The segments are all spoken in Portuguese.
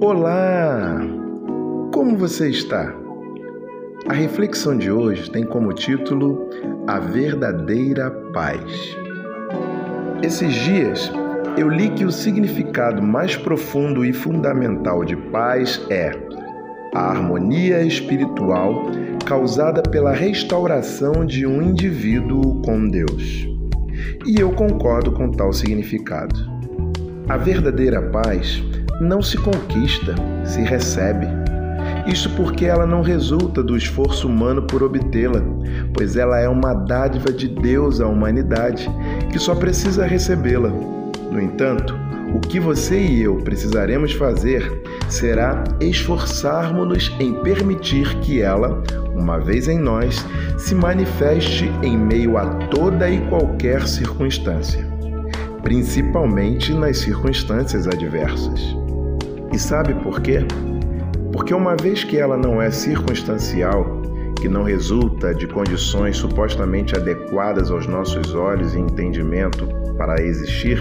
Olá! Como você está? A reflexão de hoje tem como título A Verdadeira Paz. Esses dias eu li que o significado mais profundo e fundamental de paz é a harmonia espiritual causada pela restauração de um indivíduo com Deus. E eu concordo com tal significado. A verdadeira paz não se conquista, se recebe. Isso porque ela não resulta do esforço humano por obtê-la, pois ela é uma dádiva de Deus à humanidade que só precisa recebê-la. No entanto, o que você e eu precisaremos fazer será esforçarmos-nos em permitir que ela, uma vez em nós, se manifeste em meio a toda e qualquer circunstância, principalmente nas circunstâncias adversas. E sabe por quê? Porque uma vez que ela não é circunstancial, que não resulta de condições supostamente adequadas aos nossos olhos e entendimento para existir,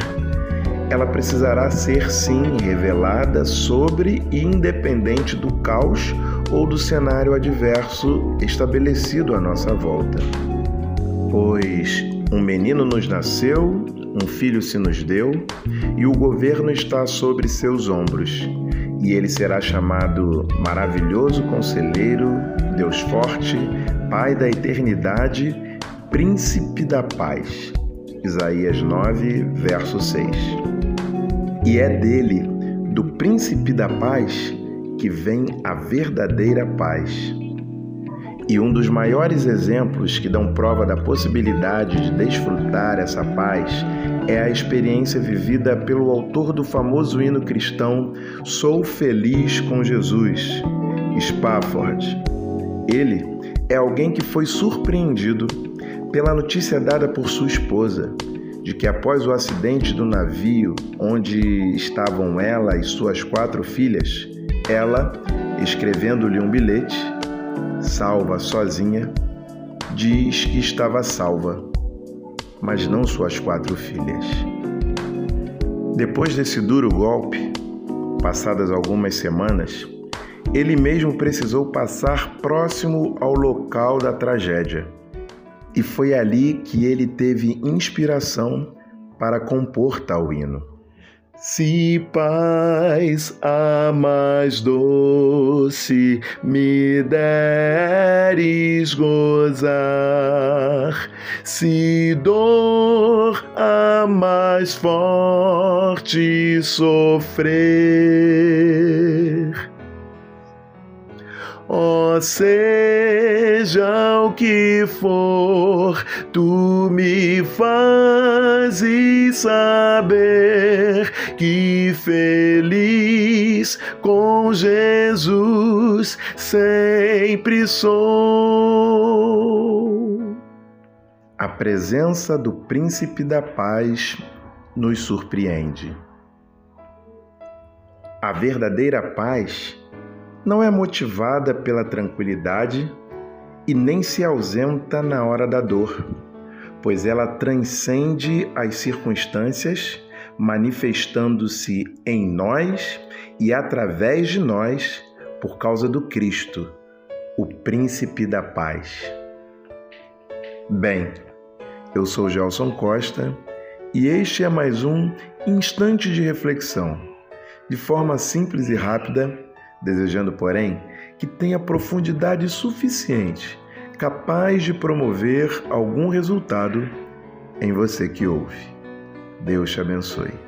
ela precisará ser sim revelada sobre e independente do caos ou do cenário adverso estabelecido à nossa volta. Pois um menino nos nasceu, um filho se nos deu, e o governo está sobre seus ombros. E ele será chamado Maravilhoso Conselheiro, Deus Forte, Pai da Eternidade, Príncipe da Paz. Isaías 9, verso 6. E é dele, do Príncipe da Paz, que vem a verdadeira paz. E um dos maiores exemplos que dão prova da possibilidade de desfrutar essa paz é a experiência vivida pelo autor do famoso hino cristão Sou Feliz com Jesus, Spafford. Ele é alguém que foi surpreendido pela notícia dada por sua esposa de que após o acidente do navio onde estavam ela e suas quatro filhas, ela, escrevendo-lhe um bilhete, salva sozinha, diz que estava salva, mas não suas quatro filhas. Depois desse duro golpe, passadas algumas semanas, ele mesmo precisou passar próximo ao local da tragédia. E foi ali que ele teve inspiração para compor tal hino. Se paz a mais doce me deres gozar, se dor a mais forte sofrer, Ó, seja o que for, tu me fazes saber que feliz com Jesus sempre sou. A presença do Príncipe da Paz nos surpreende. A verdadeira paz não é motivada pela tranquilidade e nem se ausenta na hora da dor, pois ela transcende as circunstâncias, manifestando-se em nós e através de nós por causa do Cristo, o Príncipe da Paz. Bem, eu sou Gelson Costa e este é mais um instante de reflexão. De forma simples e rápida, desejando, porém, que tenha profundidade suficiente, capaz de promover algum resultado em você que ouve. Deus te abençoe.